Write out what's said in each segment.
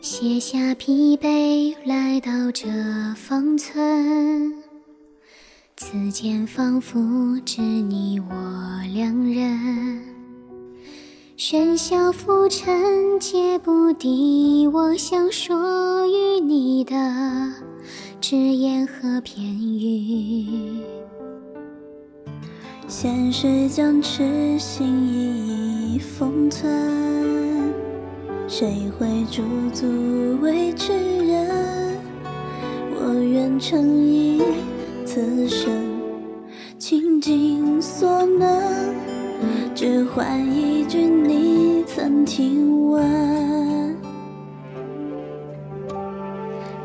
卸下疲惫，来到这方村，此间仿佛只你我。喧嚣浮沉，皆不敌我想说与你的只言和片语。现实将痴心一一封存。谁会驻足为痴人？我愿诚意此生换一句你曾听闻。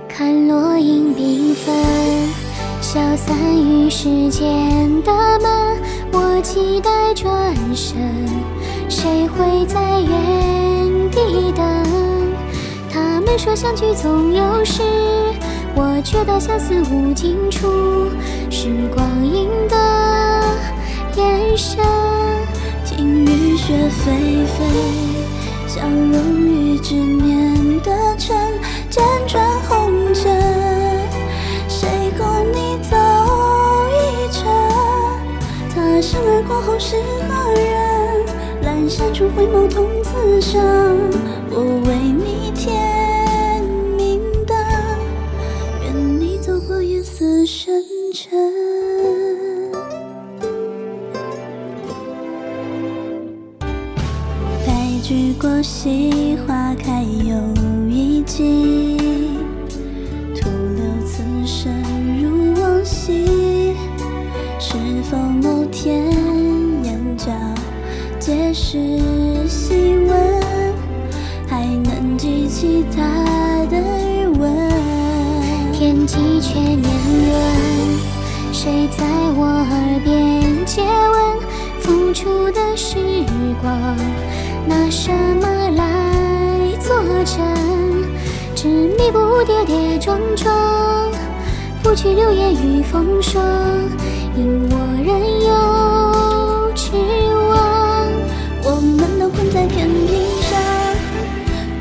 看落英缤纷，消散于时间的门。我期待转身，谁会在原？地等，他们说相聚总有时，我觉得相思无尽处。时光雪霏霏，相拥于执念的尘，辗转红尘，谁共你走一程？他生而过后是何人？阑珊处回眸同此生，我为过隙，花开又一季，徒留此生如往昔，是否某天眼角？皆是细纹，还能记起他的余温。天际却年轮，谁在我耳边接吻？付出的时光，拿什么来作证？执迷不悟，跌跌撞撞，不去流言与风霜，因我任由痴。困在天平上，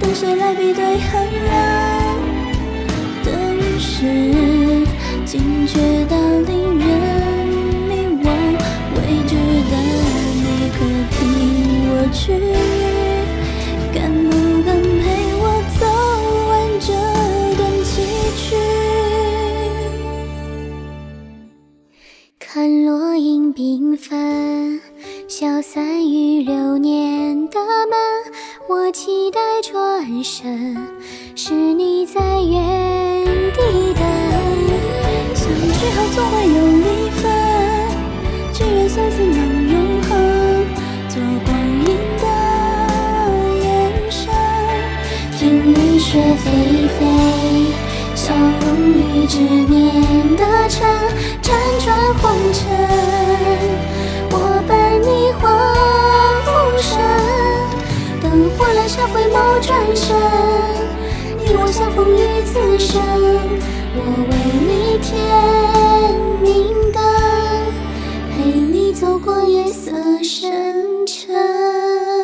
等谁来比对衡量？的于是，惊觉到令人迷惘。未知的你，可听我去？看落英缤纷。消散于流年的门，我期待转身，是你在原地等。相聚后总会有离分，只愿相思能永恒。做光阴的眼神，听雨雪霏霏，风雨执念的尘，辗转红尘，我伴你荒芜深。灯火阑珊，回眸转身，你我相逢于此生。我为你添明灯，陪你走过夜色深沉。